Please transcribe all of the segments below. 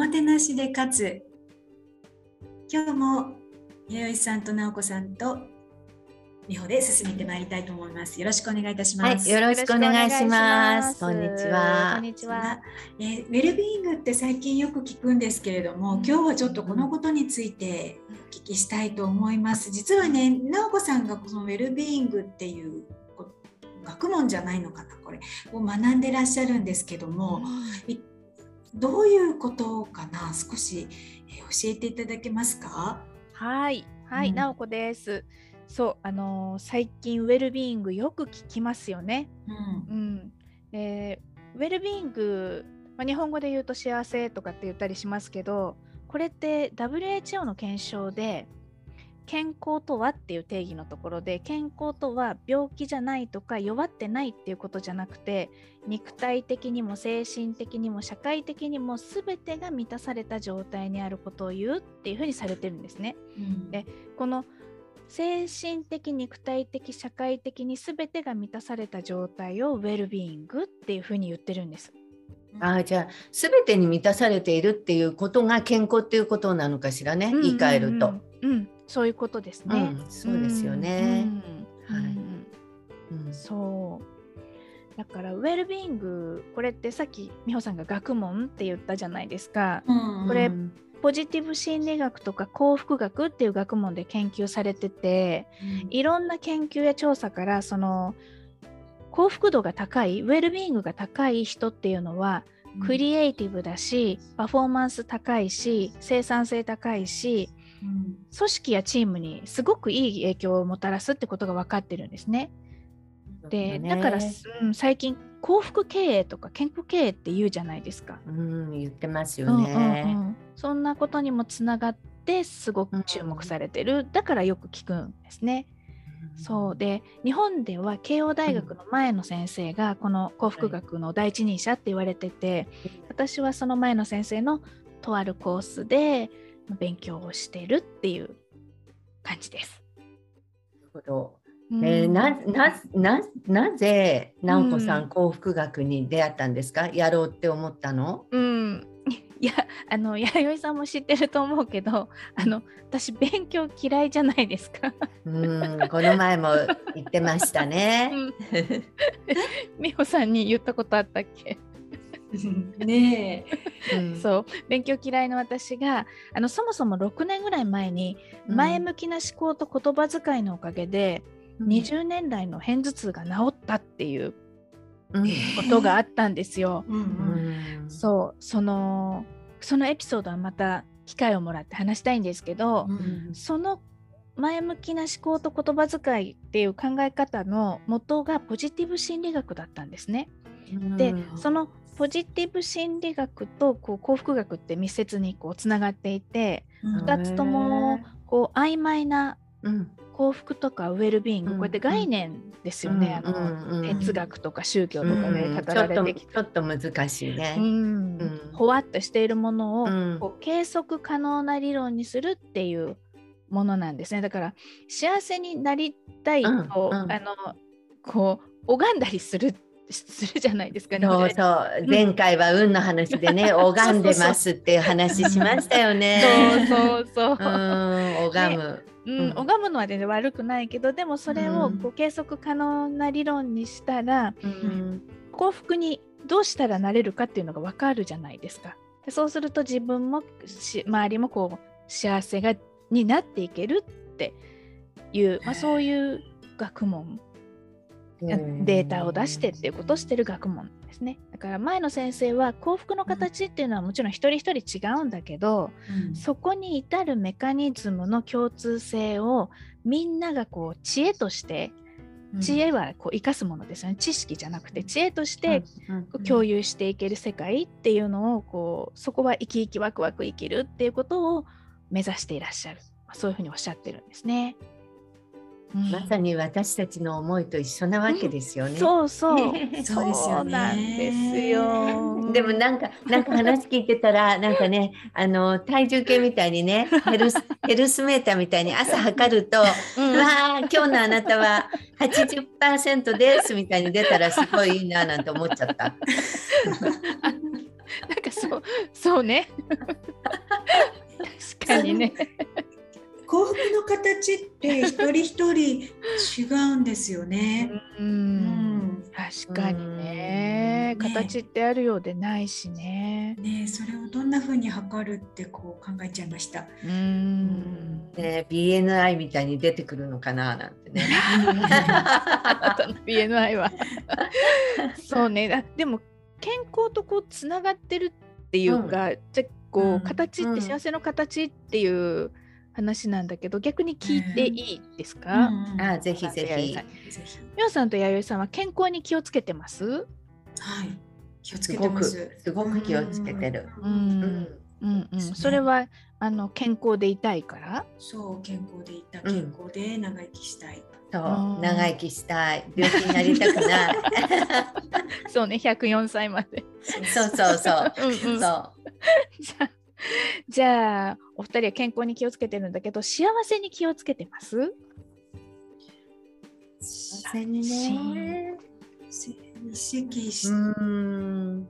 もてなしで勝つ今日も弥生さんと直子さんと美穂で進めてまいりたいと思います。よろしくお願いいたします。はい、よろしくお願いします。こんにちは。こんにちは。えー、ウェルビーイングって最近よく聞くんですけれども、今日はちょっとこのことについてお聞きしたいと思います。実はね、直子さんがこのウェルビーイングっていう学問じゃないのかなこれを学んでらっしゃるんですけども、どういうことかな？少し、えー、教えていただけますか？はい。はい、うん、直子です。そうあのー、最近ウェルビーイングよく聞きますよね。うん、うん。えー、ウェルビーイング、まあ、日本語で言うと幸せとかって言ったりしますけどこれって WHO の検証で健康とはっていう定義のところで健康とは病気じゃないとか弱ってないっていうことじゃなくて肉体的にも精神的にも社会的にも全てが満たされた状態にあることを言うっていうふうにされてるんですね。うん、でこの精神的肉体的社会的に全てが満たされた状態をウェルビーイングっていうふうに言ってるんです。あじゃあ全てに満たされているっていうことが健康っていうことなのかしらね、言い換えると。うん、そういうことですね。うん、そうですよね。はい。うん、そうだからウェルビーイングこれってさっき美穂さんが学問って言ったじゃないですか。うんうん、これポジティブ心理学とか幸福学っていう学問で研究されてて、うん、いろんな研究や調査からその幸福度が高いウェルビーイングが高い人っていうのはクリエイティブだし、パフォーマンス高いし生産性高いし組織やチームにすごくいい影響をもたらすってことが分かってるんですね。で、ね、だから、うん、最近幸福経営とか健康経営って言うじゃないですか。うん、言ってますよね、うんうんうん。そんなことにもつながってすごく注目されてる、だからよく聞くんですね。そうで日本では慶応大学の前の先生がこの幸福学の第一人者って言われてて、私はその前の先生のとあるコースで勉強をしてるっていう感じです。なるほど。えー、ななななぜ直子さん、うん、幸福学に出会ったんですか？やろうって思ったの、うん、いやあの弥生さんも知ってると思うけどあの私勉強嫌いじゃないですか。うんこの前も言ってましたね。美穂さんに言ったことあったっけ？ねえ、うん、そう。勉強嫌いの私があのそもそも6年ぐらい前に前向きな思考と言葉遣いのおかげで、うん、20年代の片頭痛が治ったっていうことがあったんですよ。うん、そう。そのそのエピソードはまた機会をもらって話したいんですけど、その前向きな思考と言葉遣いっていう考え方の元がポジティブ心理学だったんですね。でそのポジティブ心理学とこう幸福学って密接にこうつながっていて2つともこう曖昧な幸福とかウェルビーイング、こうやって概念ですよね、あの哲学とか宗教とかで語られてきて、ちょっと難しいね、うん。ほわっとしているものを、こう計測可能な理論にするっていうものなんですね。だから幸せになりたいと、あのこう拝んだりするってするじゃないですかね。そうそう、前回は運の話でね、拝んでますっていう話しましたよね。そうそうそう。拝む。うん、拝むのは全然悪くないけどでもそれをこう計測可能な理論にしたら、うん、幸福にどうしたらなれるかっていうのが分かるじゃないですか。でそうすると自分も周りもこう幸せがになっていけるっていう、まあ、そういう学問データを出してっていうことをしてる学問ですね。だから前の先生は幸福の形っていうのはもちろん一人一人違うんだけど、うん、そこに至るメカニズムの共通性をみんながこう知恵として知恵はこう生かすものですよね。知識じゃなくて知恵として共有していける世界っていうのをこうそこは生き生きワクワク生きるっていうことを目指していらっしゃる。そういうふうにおっしゃってるんですね。まさに私たちの思いと一緒なわけですよね。そうそう。そうですよね。ですよ。でもなんかなんか話聞いてたらなんかねあの体重計みたいにねヘルス ヘルスメーターみたいに朝測ると、うん、わあ今日のあなたは80%ですみたいに出たらすごいいいななんて思っちゃった。なんかそそうそうね確かにね幸福の形って一人一人違うんですよね。ううん。ん、確かにね。うん。ね。形ってあるようでないしね。ねそれをどんな風に測るってこう考えちゃいました。うん。ね、BNI みたいに出てくるのかななんてね。BNI は。そうね。あでも健康とこうつながってるっていうか、じゃこう、うん。形ってうん。幸せの形っていう話なんだけど、逆に聞いていいですうか、んうん。あぜひぜひ。みおさんと弥生さんは健康に気をつけてます？はい。気をつけてすごくます。すごく気をつけてる。ううん。んうんうん、そうねそれはあの健康でいたいから？そう健康でいたうん。健康で長生きしたい。そう。うん。長生きしたい。病気になりたくない。そうね104歳まで。そうそうそう。うんうん。そ じゃあじゃあお二人は健康に気をつけてるんだけど幸せに気をつけてます？幸せにね。意識し、うん。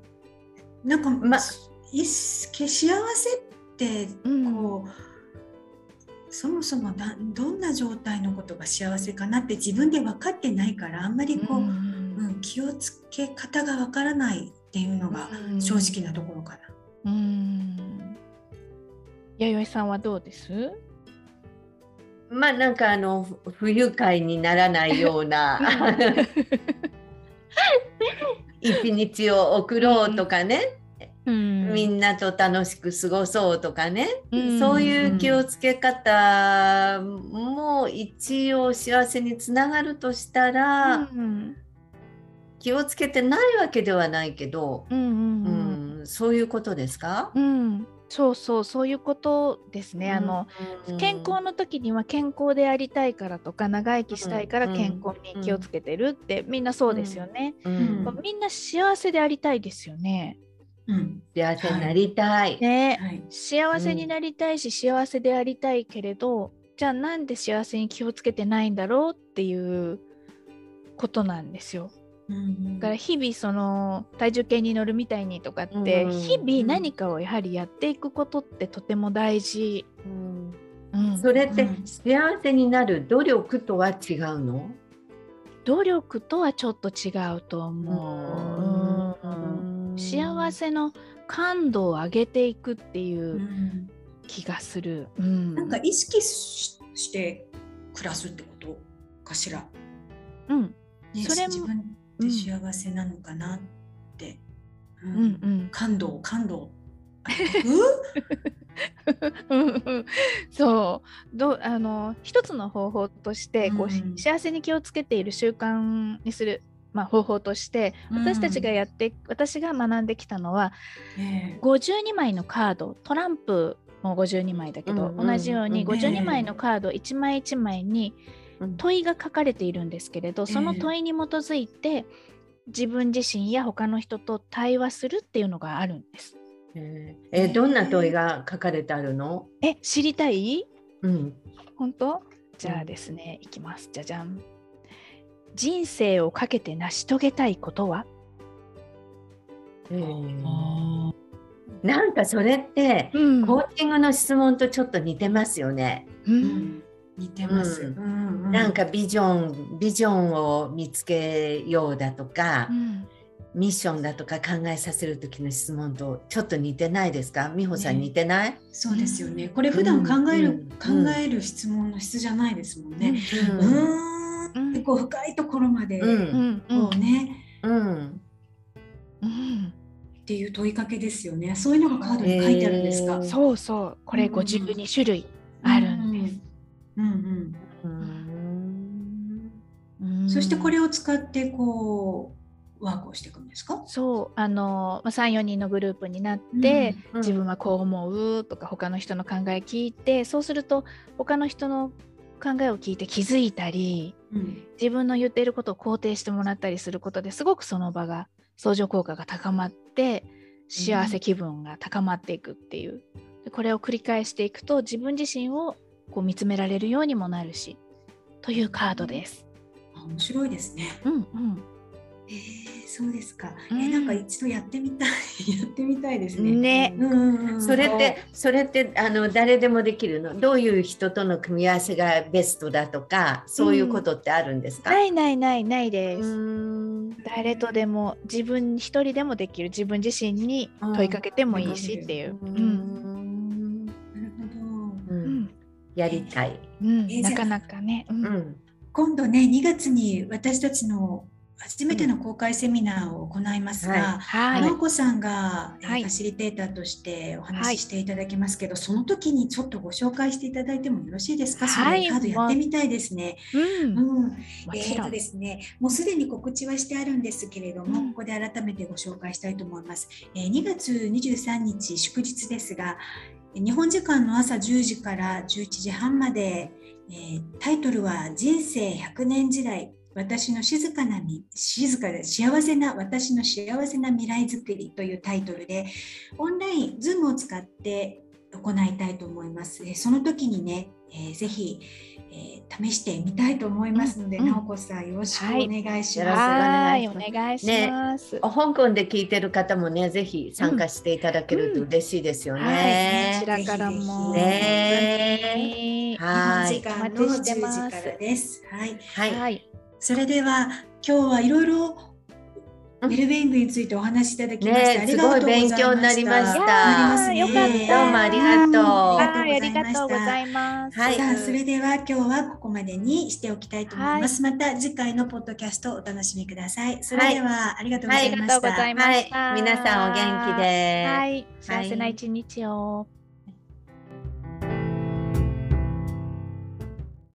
なんか、まい。っ幸せってうんこう、そもそもだどんな状態のことが幸せかなって自分で分かってない。からあんまりこう、うん気をつけ方が分からない。ってい。うのが正直なところかな。うん弥生さんはどうです？まあなんかあのふ不愉快にならないような一日を送ろうとかね、みんなと楽しく過ごそうとかね、うんそういう気をつけ方も一応幸せにつながるとしたら、うん。気をつけてないわけではないけど、うんうんううんん、そういうことですか、うんそうそうそういうことですね。あのうん健康の時には健康でありたいからとか長生きしたいからうん健康に気をつけてるってみんなそうですよね。みんな幸せでありたいですよね。うん幸せになりたい。ね、はい幸せになりたいし、幸せでありたいけれどじゃあなんで幸せに気をつけてないんだろうっていうことなんですよ。うんだから日々その体重計に乗るみたいにとかって、うん日々何かをやはりやっていくことってとても大事。うん。うん。それってうん。幸せになる努力とは違うの、努力とはちょっと違うと思う。うん。幸せの感度を上げていくっていううん。気がする。うん、なんか意識しして暮らすってことかしら？うん、ね、それも自分で幸せなのかなって。ううん、うん、感動感動。そう。どうあの一つの方法としてこう、うん。幸せに気をつけている習慣にする、まあ、方法として私たちがやって、私が学んできたのはね52枚のカードトランプも52枚だけど、うんうん同じようにうん52枚のカード1枚1枚にうん問いが書かれているんですけれど、その問いに基づいて自分自身や他の人と対話するっていうのがあるんです。え。ーえーどんな問いが書かれてあるの、え知りたい？うん。本当？じゃあですね、いきます。じゃじゃん。人生をかけて成し遂げたいことは？えー。なんかそれってうん。コーチングの質問とちょっと似てますよね。ううんん似てます。うん。うんうん。なんかビジョンビジョンを見つけようだとか、うん。ミッションだとか考えさせる時の質問とちょっと似てないですか？美穂さんね。似てない、そうですよね。これ普段考える、うん。考える質問の質じゃないですもんね。ううん。ーんってこう深いところまで、うん。うんうんこうね。うん。うん。っていう問いかけですよね。そういうのがカードに書いてあるんですか？えー。そうそう。これうん。52種類。うんうん。うんうんそしてこれを使ってこうワークをしていくんですか？そう。あの34人のグループになって、うん自分はこう思うとか他の人の考え聞いてそうすると他の人の考えを聞いて気づいたりうん。自分の言っていることを肯定してもらったりすることですごくその場が相乗効果が高まって幸せ気分が高まっていくっていう、でこれを繰り返していくと自分自身をこう見つめられるようにもなるしというカードです。あ面白いですね。うんうんえー、そうですか。うんえーなんか一度やってみたい やってみたいですね。ねうんうんうんそれってそれってあの誰でもできるの？どういう人との組み合わせがベストだとかそういうことってあるんですか、ないないないないです。誰とでも自分一人でもできる自分自身に問いかけてもいいしっていう。うんやりたい。うんなかなかね。うんうん今度ね2月に私たちの初めての公開セミナーを行いますが、はい。直子さんが、えーはいファシリテーターとしておはい話ししていただきますけど、その時にちょっとご紹介していただいてもよろしいですか、はいそれカードやってみたいですね。うん。もうん、えーと。ですね、もうすでに告知はしてあるんですけれども、うんここで改めてご紹介したいと思います。えー2月23日祝日ですが、日本時間の朝10時から11時半まで、えータイトルは人生100年時代。私の静かなみ静かで幸せな私の幸せな未来づくりというタイトルでオンライン Zoom を使って行いたいと思います。えーその時にね、えーぜひ、えー試してみたいと思いますので、うんうん直子さんよろしくお願いしはいます。はい、お願いします。香港で聞いてる方もねぜひ参加していただけると嬉しいですよはい、ね。こちらからも。ねはい時間のお待ちして10ます時からです。はい。はい、はい。それでは今日はいろいろウうんェルビーイングについてお話しいただきまして、ねありがとうございました。すごい勉強になりましたなりますねいやーよかったどうもありがとうはい、ありがとうございます。はいさあそれでは今日はここまでにしておきたいと思います。また次回のポッドキャストをお楽しみください。それでは、ありがとうございました。ありがとうございましたはい、皆さんお元気で。はい、幸せな一日を。